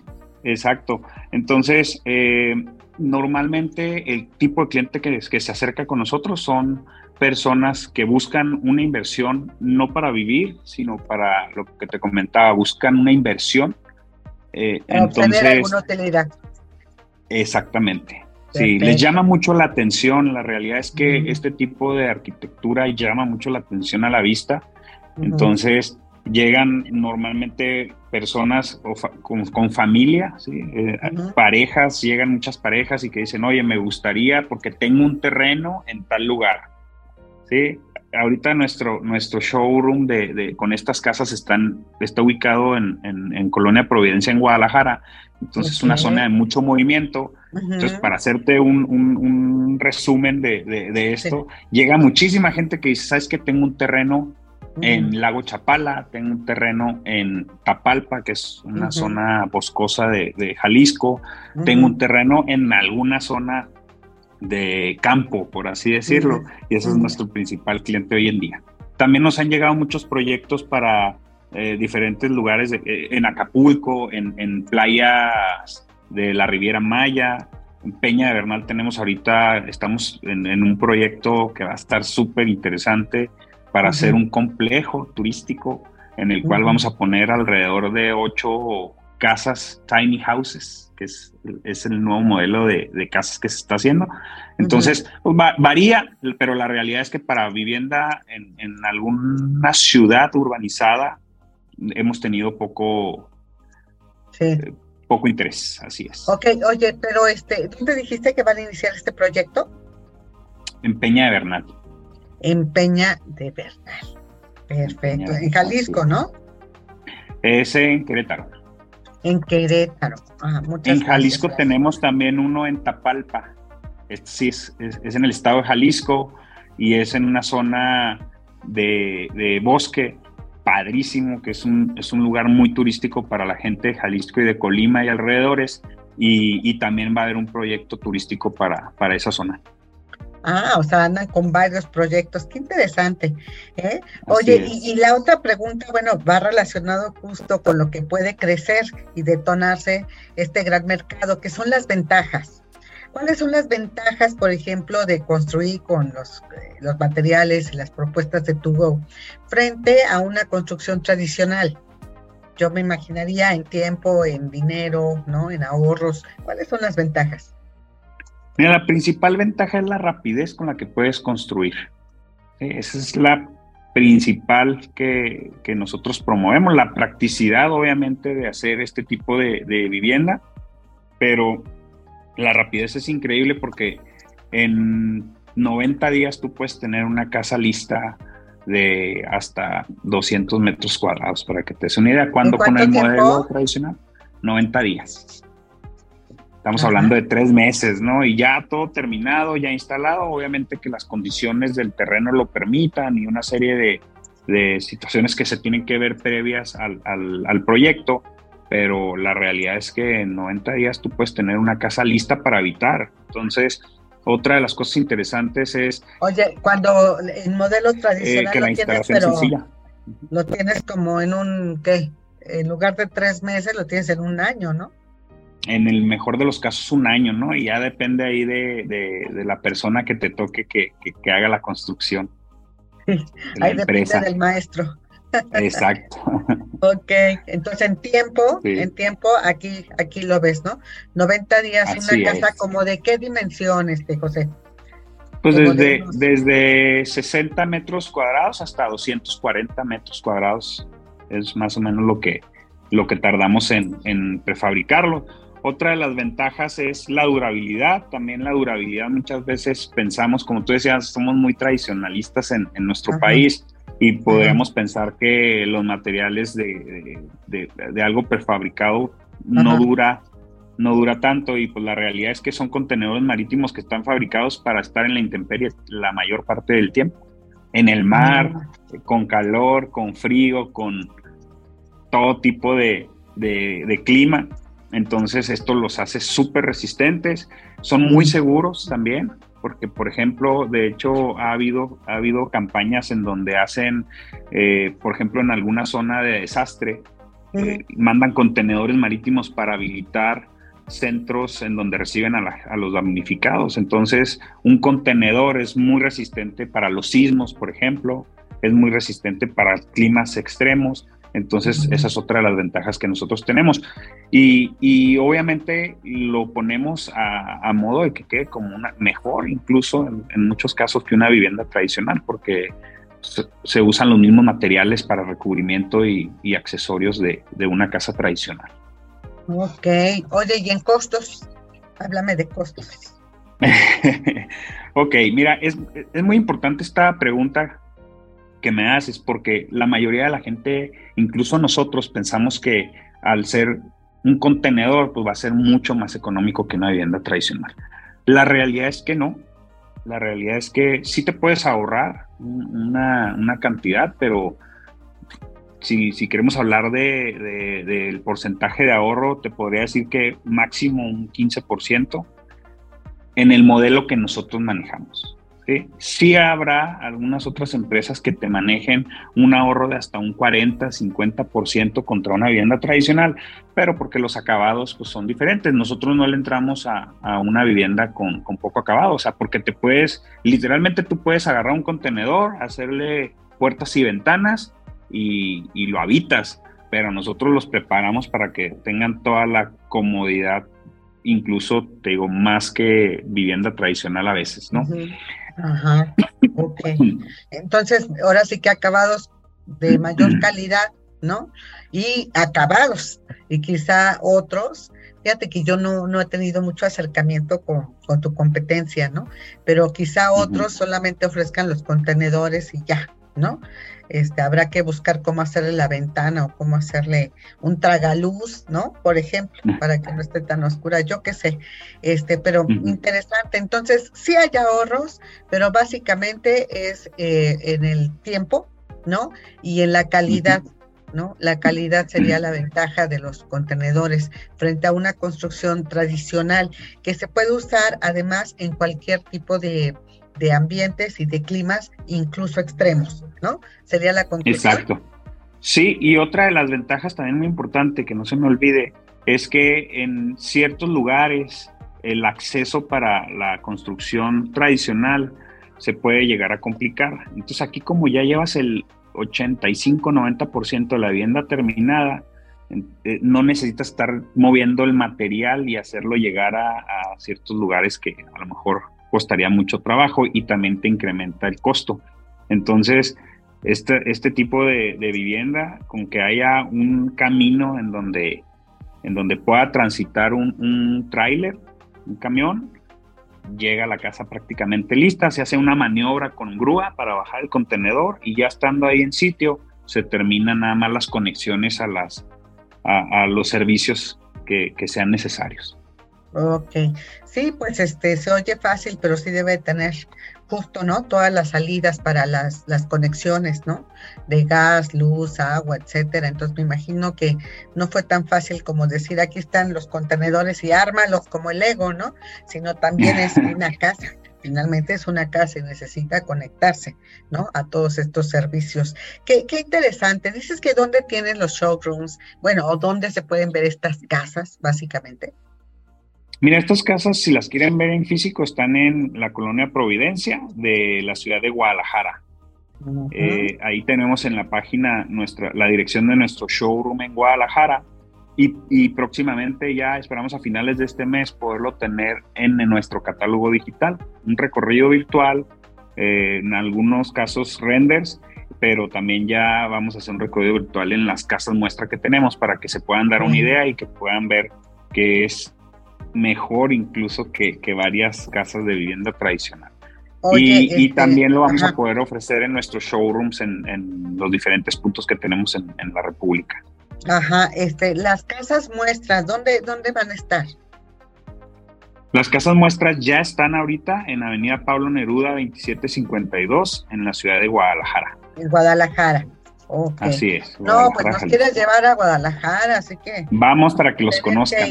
exacto. Entonces, eh, normalmente el tipo de cliente que, que se acerca con nosotros son personas que buscan una inversión no para vivir, sino para lo que te comentaba, buscan una inversión. Eh, entonces, Exactamente. Sí, les llama mucho la atención. La realidad es que este tipo de arquitectura llama mucho la atención a la vista. Entonces, llegan normalmente personas con, familia, eh, parejas, llegan muchas parejas y que dicen, oye, me gustaría porque tengo un terreno en tal lugar Sí, ahorita nuestro, nuestro showroom de, con estas casas están, está ubicado en, Colonia Providencia, en Guadalajara. Entonces es una zona de mucho movimiento. Entonces, para hacerte un, resumen de, esto, llega muchísima gente que dice, ¿sabes que Tengo un terreno en Lago Chapala, tengo un terreno en Tapalpa, que es una zona boscosa de, Jalisco, tengo un terreno en alguna zona de campo, por así decirlo, y ese es nuestro principal cliente hoy en día. También nos han llegado muchos proyectos para eh, diferentes lugares eh, en Acapulco, en, playas de la Riviera Maya, en Peña de Bernal tenemos ahorita, estamos en, un proyecto que va a estar súper interesante para hacer un complejo turístico en el cual vamos a poner alrededor de ocho casas, tiny houses, que es, es el nuevo modelo de, casas que se está haciendo. Entonces, pues, varía, pero la realidad es que para vivienda en, alguna ciudad urbanizada hemos tenido poco, eh, poco interés, así es. Ok, oye, pero este, ¿dónde dijiste que van a iniciar este proyecto? En Peña de Bernal. En Peña de Bernal. Perfecto. En, Jalisco, ¿no? Es en Querétaro. En Querétaro. Ah, en Jalisco tenemos también uno en Tapalpa. Este sí, es, es, en el estado de Jalisco y es en una zona de, bosque padrísimo, que es un, es un lugar muy turístico para la gente de Jalisco y de Colima y alrededores. Y, y también va a haber un proyecto turístico para, para esa zona. Ah, o sea, andan con varios proyectos. Qué interesante. ¿eh? Oye, y, la otra pregunta, bueno, va relacionado justo con lo que puede crecer y detonarse este gran mercado, que son las ventajas. ¿Cuáles son las ventajas, por ejemplo, de construir con los, eh, los materiales y las propuestas de Tugo frente a una construcción tradicional? Yo me imaginaría en tiempo, en dinero, ¿no? En ahorros. ¿Cuáles son las ventajas? Mira, la principal ventaja es la rapidez con la que puedes construir. Esa es la principal que, nosotros promovemos, la practicidad obviamente de hacer este tipo de, vivienda, pero la rapidez es increíble porque en 90 días tú puedes tener una casa lista de hasta 200 metros cuadrados, para que te des una idea. ¿Cuándo con el modelo tradicional? 90 días. Estamos hablando de tres meses, ¿no? Y ya todo terminado, ya instalado, obviamente que las condiciones del terreno lo permitan y una serie de, de situaciones que se tienen que ver previas al, al, proyecto, pero la realidad es que en 90 días tú puedes tener una casa lista para habitar. Entonces, otra de las cosas interesantes es... Oye, cuando en modelo tradicional eh, lo tienes, pero lo tienes como en un, ¿qué? En lugar de tres meses, lo tienes en un año, ¿no? En el mejor de los casos, un año, ¿no? Y ya depende ahí de, de, la persona que te toque que, que haga la construcción. Ahí depende del maestro. Exacto. ok, entonces en tiempo, en tiempo, aquí, aquí lo ves, ¿no? 90 días, una casa como de qué dimensión, este, José. Pues desde, desde 60 metros cuadrados hasta 240 metros cuadrados es más o menos lo que, lo que tardamos en, en prefabricarlo. Otra de las ventajas es la durabilidad. También la durabilidad muchas veces pensamos, como tú decías, somos muy tradicionalistas en, nuestro país y podríamos pensar que los materiales de, algo prefabricado no dura no dura tanto y pues la realidad es que son contenedores marítimos que están fabricados para estar en la intemperie la mayor parte del tiempo. En el mar, con calor, con frío, con todo tipo de, de clima. Entonces esto los hace súper resistentes, son muy seguros también, porque por ejemplo, de hecho ha habido, ha habido campañas en donde hacen, eh, por ejemplo, en alguna zona de desastre, eh, mandan contenedores marítimos para habilitar centros en donde reciben a, a, los damnificados. Entonces, un contenedor es muy resistente para los sismos, por ejemplo, es muy resistente para climas extremos. Entonces, esa es otra de las ventajas que nosotros tenemos. Y, obviamente lo ponemos a, modo de que quede como una mejor, incluso en, muchos casos, que una vivienda tradicional, porque se, usan los mismos materiales para recubrimiento y, accesorios de, una casa tradicional. Ok. Oye, ¿y en costos? Háblame de costos. ok, mira, es, es muy importante esta pregunta que me haces, porque la mayoría de la gente, incluso nosotros, pensamos que al ser un contenedor, pues va a ser mucho más económico que una vivienda tradicional. La realidad es que no. La realidad es que sí te puedes ahorrar una, cantidad, pero si, queremos hablar de, del porcentaje de ahorro, te podría decir que máximo un 15% en el modelo que nosotros manejamos. ¿Sí? habrá algunas otras empresas que te manejen un ahorro de hasta un 40, 50% contra una vivienda tradicional, pero porque los acabados pues, son diferentes. Nosotros no le entramos a, una vivienda con, poco acabado, o sea, porque te puedes, literalmente tú puedes agarrar un contenedor, hacerle puertas y ventanas y, y lo habitas, pero nosotros los preparamos para que tengan toda la comodidad incluso te digo más que vivienda tradicional a veces, ¿no? Ajá, ok. Entonces, ahora sí que acabados de mayor calidad, ¿no? Y acabados, y quizá otros, fíjate que yo no, no he tenido mucho acercamiento con, con tu competencia, ¿no? Pero quizá otros solamente ofrezcan los contenedores y ya, ¿no? Este, habrá que buscar cómo hacerle la ventana o cómo hacerle un tragaluz, ¿no? Por ejemplo, para que no esté tan oscura, yo qué sé, este, pero interesante. Entonces, sí hay ahorros, pero básicamente es eh, en el tiempo, ¿no? Y en la calidad. ¿No? La calidad sería la ventaja de los contenedores frente a una construcción tradicional que se puede usar además en cualquier tipo de, de ambientes y de climas, incluso extremos, ¿no? Sería la conclusión. Exacto. Sí, y otra de las ventajas también muy importante, que no se me olvide, es que en ciertos lugares el acceso para la construcción tradicional se puede llegar a complicar. Entonces aquí como ya llevas el 85-90% de la vivienda terminada, eh, no necesitas estar moviendo el material y hacerlo llegar a, a ciertos lugares que a lo mejor costaría mucho trabajo y también te incrementa el costo. Entonces, este, este tipo de, vivienda, con que haya un camino en donde, en donde pueda transitar un, un tráiler, un camión, llega a la casa prácticamente lista, se hace una maniobra con grúa para bajar el contenedor y ya estando ahí en sitio, se terminan nada más las conexiones a, las, a, los servicios que, que sean necesarios. Ok, sí, pues este se oye fácil, pero sí debe tener justo, ¿no? Todas las salidas para las, las conexiones, ¿no? De gas, luz, agua, etcétera. Entonces me imagino que no fue tan fácil como decir aquí están los contenedores y ármalos como el Lego, ¿no? Sino también es una casa. Finalmente es una casa y necesita conectarse, ¿no? A todos estos servicios. Qué, qué interesante. Dices que dónde tienen los showrooms, bueno, o dónde se pueden ver estas casas, básicamente. Mira, estas casas, si las quieren ver en físico, están en la colonia Providencia de la ciudad de Guadalajara. Eh, ahí tenemos en la página nuestra, la dirección de nuestro showroom en Guadalajara y, próximamente ya esperamos a finales de este mes poderlo tener en, nuestro catálogo digital. Un recorrido virtual, eh, en algunos casos renders, pero también ya vamos a hacer un recorrido virtual en las casas muestra que tenemos para que se puedan dar una idea y que puedan ver que es mejor incluso que, varias casas de vivienda tradicional. y, este, también lo vamos a poder ofrecer en nuestros showrooms en, los diferentes puntos que tenemos en, la República. Ajá, este, las casas muestras, ¿dónde, ¿dónde van a estar? Las casas muestras ya están ahorita en Avenida Pablo Neruda 2752 en la ciudad de Guadalajara. En Guadalajara. Así es. No, pues nos quieres llevar a Guadalajara, así que. Vamos para que los conozcan.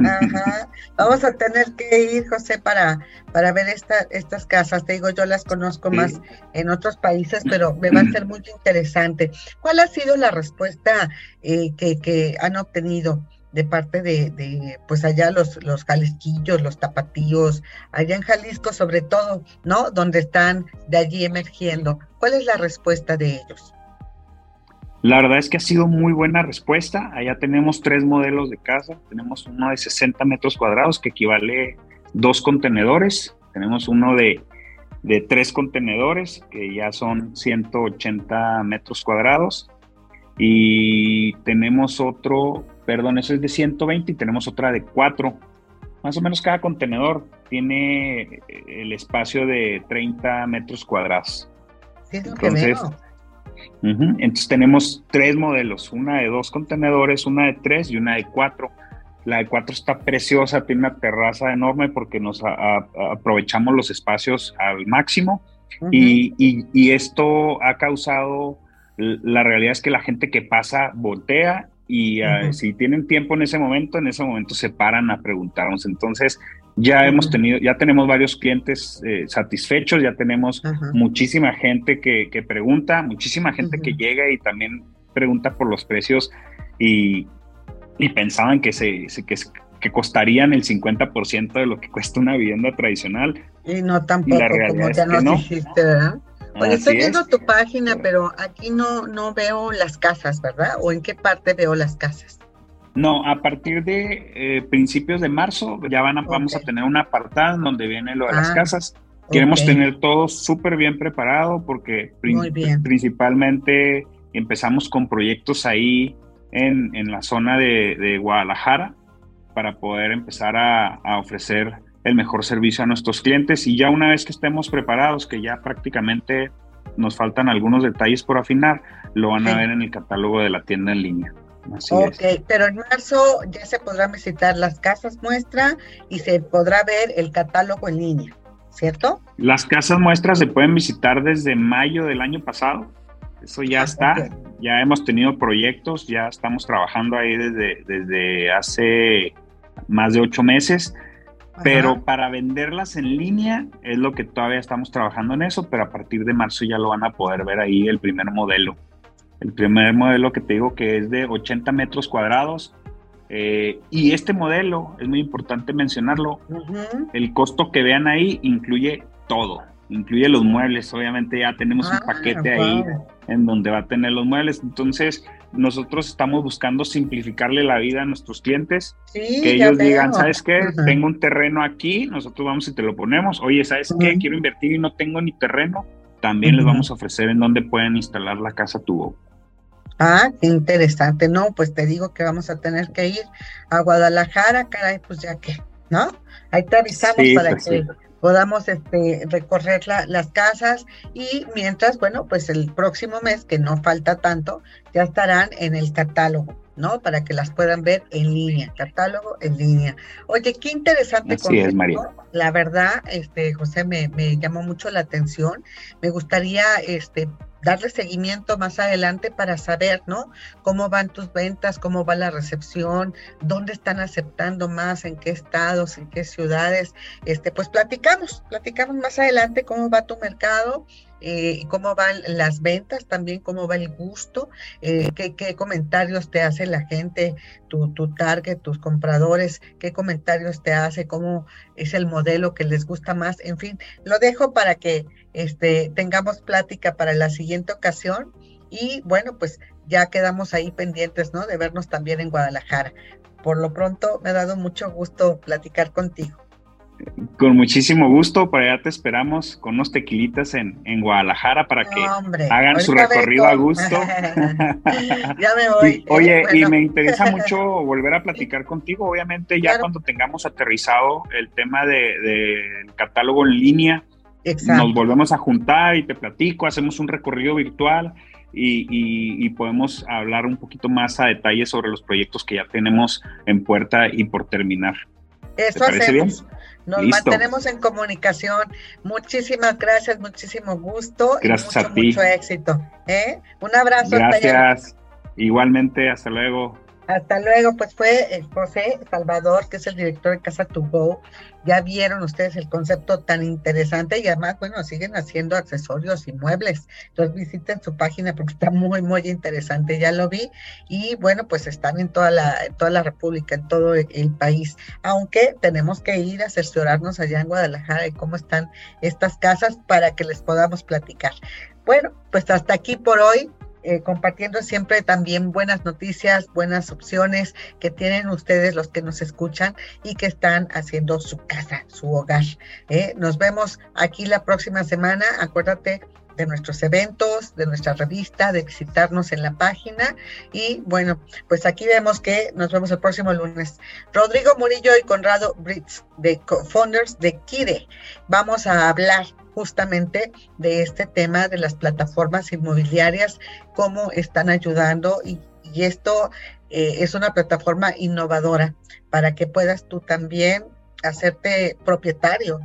Ajá. Vamos a tener que ir, José, para, para ver esta, estas casas. Te digo, yo las conozco más en otros países, pero me va a ser muy interesante. ¿Cuál ha sido la respuesta eh, que, que han obtenido? de parte de, de, pues allá los, los jalisquillos, los tapatíos, allá en Jalisco sobre todo, ¿no? Donde están de allí emergiendo. ¿Cuál es la respuesta de ellos? La verdad es que ha sido muy buena respuesta. Allá tenemos tres modelos de casa. Tenemos uno de 60 metros cuadrados que equivale dos contenedores. Tenemos uno de, de tres contenedores que ya son 180 metros cuadrados. Y tenemos otro, perdón, eso es de 120 y tenemos otra de cuatro. Más o menos cada contenedor tiene el espacio de 30 metros cuadrados. Entonces, entonces tenemos tres modelos, una de dos contenedores, una de tres y una de cuatro. La de cuatro está preciosa, tiene una terraza enorme porque nos aprovechamos los espacios al máximo y, esto ha causado, la realidad es que la gente que pasa voltea y ah, si tienen tiempo en ese momento, en ese momento se paran a preguntarnos. Entonces, ya hemos tenido, ya tenemos varios clientes eh, satisfechos, ya tenemos muchísima gente que, pregunta, muchísima gente que llega y también pregunta por los precios y, pensaban que, se, que, que, costarían el 50% de lo que cuesta una vivienda tradicional. Y no tampoco, como ya nos dijiste, ¿verdad? Oye, estoy viendo tu página, pero aquí no, no veo las casas, ¿verdad? ¿O en qué parte veo las casas? No, a partir de eh, principios de marzo ya van a, vamos a tener un apartado donde viene lo de las ah, casas. Queremos tener todo súper bien preparado porque principalmente empezamos con proyectos ahí en, la zona de, Guadalajara para poder empezar a, ofrecer el mejor servicio a nuestros clientes. Y ya una vez que estemos preparados, que ya prácticamente nos faltan algunos detalles por afinar, lo van a ver en el catálogo de la tienda en línea ok, pero en marzo ya se podrán visitar las casas muestra y se podrá ver el catálogo en línea, ¿cierto? Las casas muestras se pueden visitar desde mayo del año pasado. Eso ya ah, está. Ya hemos tenido proyectos, ya estamos trabajando ahí desde, desde hace más de ocho meses. Pero para venderlas en línea es lo que todavía estamos trabajando en eso, pero a partir de marzo ya lo van a poder ver ahí el primer modelo. El primer modelo que te digo que es de 80 metros cuadrados. Eh, y este modelo, es muy importante mencionarlo, el costo que vean ahí incluye todo, incluye los muebles, obviamente ya tenemos un ah, paquete ahí en donde va a tener los muebles, entonces nosotros estamos buscando simplificarle la vida a nuestros clientes, que ellos digan, ¿sabes qué? Tengo un terreno aquí, nosotros vamos y te lo ponemos, oye, ¿sabes qué? Quiero invertir y no tengo ni terreno, también les vamos a ofrecer en donde pueden instalar la casa tubo. Ah, interesante. No, pues te digo que vamos a tener que ir a Guadalajara, caray, pues ya que, ¿no? Ahí te avisamos para pues que podamos este, recorrer las casas y mientras, bueno, pues el próximo mes, que no falta tanto, ya estarán en el catálogo. ¿no? Para que las puedan ver en línea, catálogo en línea. Oye, qué interesante Así es, María. La verdad, este, José, me, me, llamó mucho la atención. Me gustaría, este, darle seguimiento más adelante para saber, ¿no? Cómo van tus ventas, cómo va la recepción, dónde están aceptando más, en qué estados, en qué ciudades. Este, pues platicamos, platicamos más adelante cómo va tu mercado, eh, cómo van las ventas, también cómo va el gusto, eh, qué, qué, comentarios te hace la gente, tu, tu, target, tus compradores, qué comentarios te hace, cómo es el modelo que les gusta más, en fin, lo dejo para que este, tengamos plática para la siguiente ocasión y bueno, pues ya quedamos ahí pendientes, ¿no? De vernos también en Guadalajara. Por lo pronto, me ha dado mucho gusto platicar contigo. Con muchísimo gusto, para allá te esperamos con unos tequilitas en, en Guadalajara para que hagan su recorrido a gusto. ya me voy. oye, y me interesa mucho volver a platicar contigo, obviamente ya cuando tengamos aterrizado el tema del de, catálogo en línea, nos volvemos a juntar y te platico, hacemos un recorrido virtual y, podemos hablar un poquito más a detalle sobre los proyectos que ya tenemos en puerta y por terminar. Eso hacemos. Nos mantenemos en comunicación. Muchísimas gracias, muchísimo gusto gracias y mucho, a ti. mucho éxito. ¿eh? Un abrazo. Gracias. Igualmente, hasta luego. Hasta luego, pues fue el José Salvador, que es el director de Casa To Go. Ya vieron ustedes el concepto tan interesante y además, bueno, siguen haciendo accesorios y muebles. Entonces visiten su página porque está muy, muy interesante. Ya lo vi. Y bueno, pues están en toda la, toda la República, en todo el país. Aunque tenemos que ir a cerciorarnos allá en Guadalajara de cómo están estas casas para que les podamos platicar. Bueno, pues hasta aquí por hoy. Eh, compartiendo siempre también buenas noticias, buenas opciones que tienen ustedes los que nos escuchan y que están haciendo su casa, su hogar. ¿eh? Nos vemos aquí la próxima semana. Acuérdate de nuestros eventos, de nuestra revista, de visitarnos en la página. Y bueno, pues aquí vemos que nos vemos el próximo lunes. Rodrigo Murillo y Conrado Brits, de co-founders de Kire. Vamos a hablar justamente de este tema de las plataformas inmobiliarias, cómo están ayudando y, esto eh, es una plataforma innovadora para que puedas tú también hacerte propietario.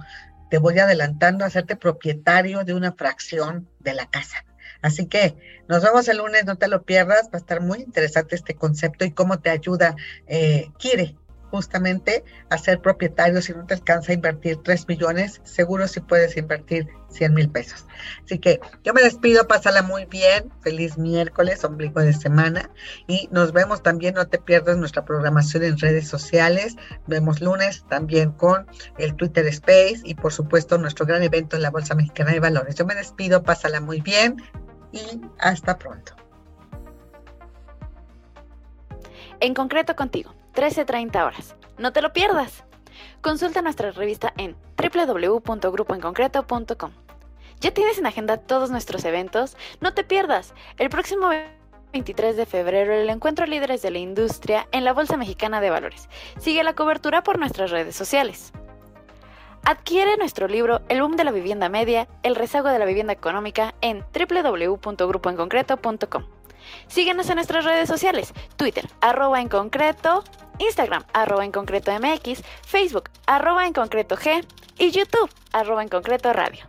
Te voy adelantando, hacerte propietario de una fracción de la casa. Así que nos vemos el lunes, no te lo pierdas, va a estar muy interesante este concepto y cómo te ayuda eh, Kire justamente a ser propietario si no te alcanza a invertir 3 millones, seguro si puedes invertir 100 mil pesos. Así que yo me despido, pásala muy bien, feliz miércoles, ombligo de semana y nos vemos también, no te pierdas nuestra programación en redes sociales, vemos lunes también con el Twitter Space y por supuesto nuestro gran evento en la Bolsa Mexicana de Valores. Yo me despido, pásala muy bien y hasta pronto. En concreto contigo 13.30 horas. No te lo pierdas. Consulta nuestra revista en www.grupoenconcreto.com. ¿Ya tienes en agenda todos nuestros eventos? No te pierdas. El próximo 23 de febrero el encuentro líderes de la industria en la Bolsa Mexicana de Valores. Sigue la cobertura por nuestras redes sociales. Adquiere nuestro libro El boom de la vivienda media, el rezago de la vivienda económica en www.grupoenconcreto.com. Síguenos en nuestras redes sociales, Twitter, arroba en concreto, Instagram, arroba en concreto MX, Facebook, arroba en concreto G y YouTube, arroba en concreto Radio.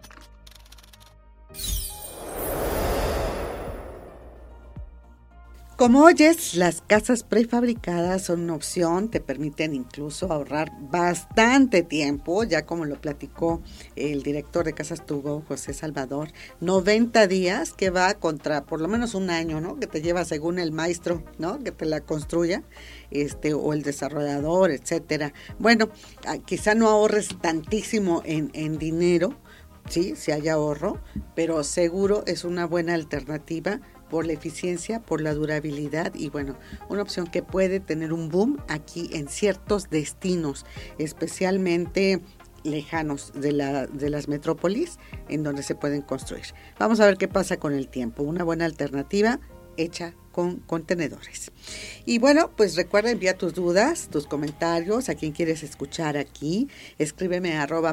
Como oyes, las casas prefabricadas son una opción, te permiten incluso ahorrar bastante tiempo, ya como lo platicó el director de Casas Tugo, José Salvador, 90 días que va contra por lo menos un año, ¿no? Que te lleva según el maestro, ¿no? Que te la construya, este, o el desarrollador, etcétera. Bueno, ah, quizá no ahorres tantísimo en, en dinero, sí, si hay ahorro, pero seguro es una buena alternativa por la eficiencia, por la durabilidad y bueno, una opción que puede tener un boom aquí en ciertos destinos, especialmente lejanos de, la, de las metrópolis en donde se pueden construir. Vamos a ver qué pasa con el tiempo. Una buena alternativa hecha con contenedores. Y bueno, pues recuerda enviar tus dudas, tus comentarios, a quien quieres escuchar aquí. Escríbeme a arroba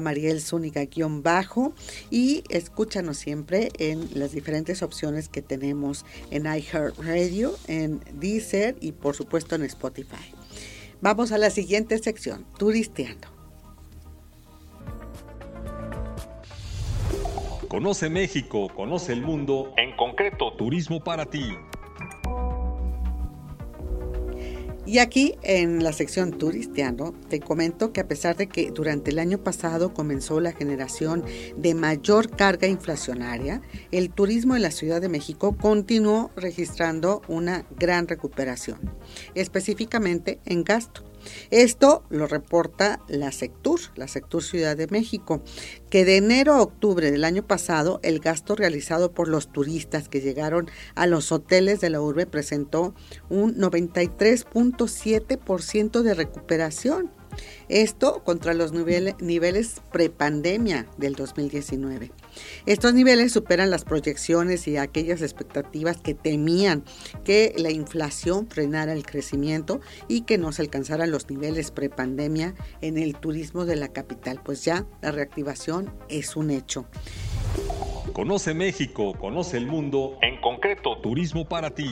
bajo y escúchanos siempre en las diferentes opciones que tenemos en iHeartRadio, en Deezer y por supuesto en Spotify. Vamos a la siguiente sección, turisteando. Conoce México, conoce el mundo, en concreto turismo para ti. Y aquí en la sección turistiano te comento que a pesar de que durante el año pasado comenzó la generación de mayor carga inflacionaria, el turismo en la Ciudad de México continuó registrando una gran recuperación, específicamente en gasto. Esto lo reporta la Sectur, la Sectur Ciudad de México, que de enero a octubre del año pasado el gasto realizado por los turistas que llegaron a los hoteles de la urbe presentó un 93.7% de recuperación esto contra los niveles prepandemia del 2019. Estos niveles superan las proyecciones y aquellas expectativas que temían que la inflación frenara el crecimiento y que no se alcanzaran los niveles prepandemia en el turismo de la capital, pues ya la reactivación es un hecho. Conoce México, conoce el mundo, en concreto turismo para ti.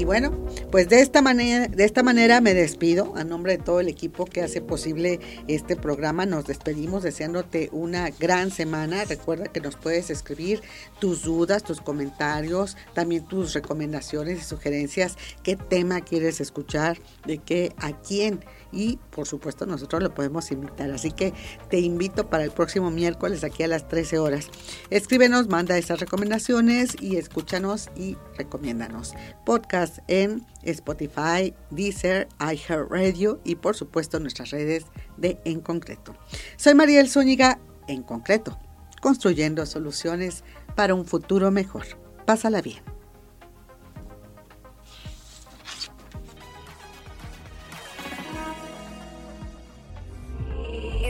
Y bueno, pues de esta manera, de esta manera me despido a nombre de todo el equipo que hace posible este programa. Nos despedimos deseándote una gran semana. Recuerda que nos puedes escribir tus dudas, tus comentarios, también tus recomendaciones y sugerencias, qué tema quieres escuchar, de qué, a quién y por supuesto nosotros lo podemos invitar. Así que te invito para el próximo miércoles aquí a las 13 horas. Escríbenos, manda esas recomendaciones y escúchanos y recomiéndanos. Podcast en Spotify, Deezer, iHeartRadio y por supuesto nuestras redes de En Concreto. Soy Mariel Zúñiga, En Concreto, construyendo soluciones para un futuro mejor. Pásala bien.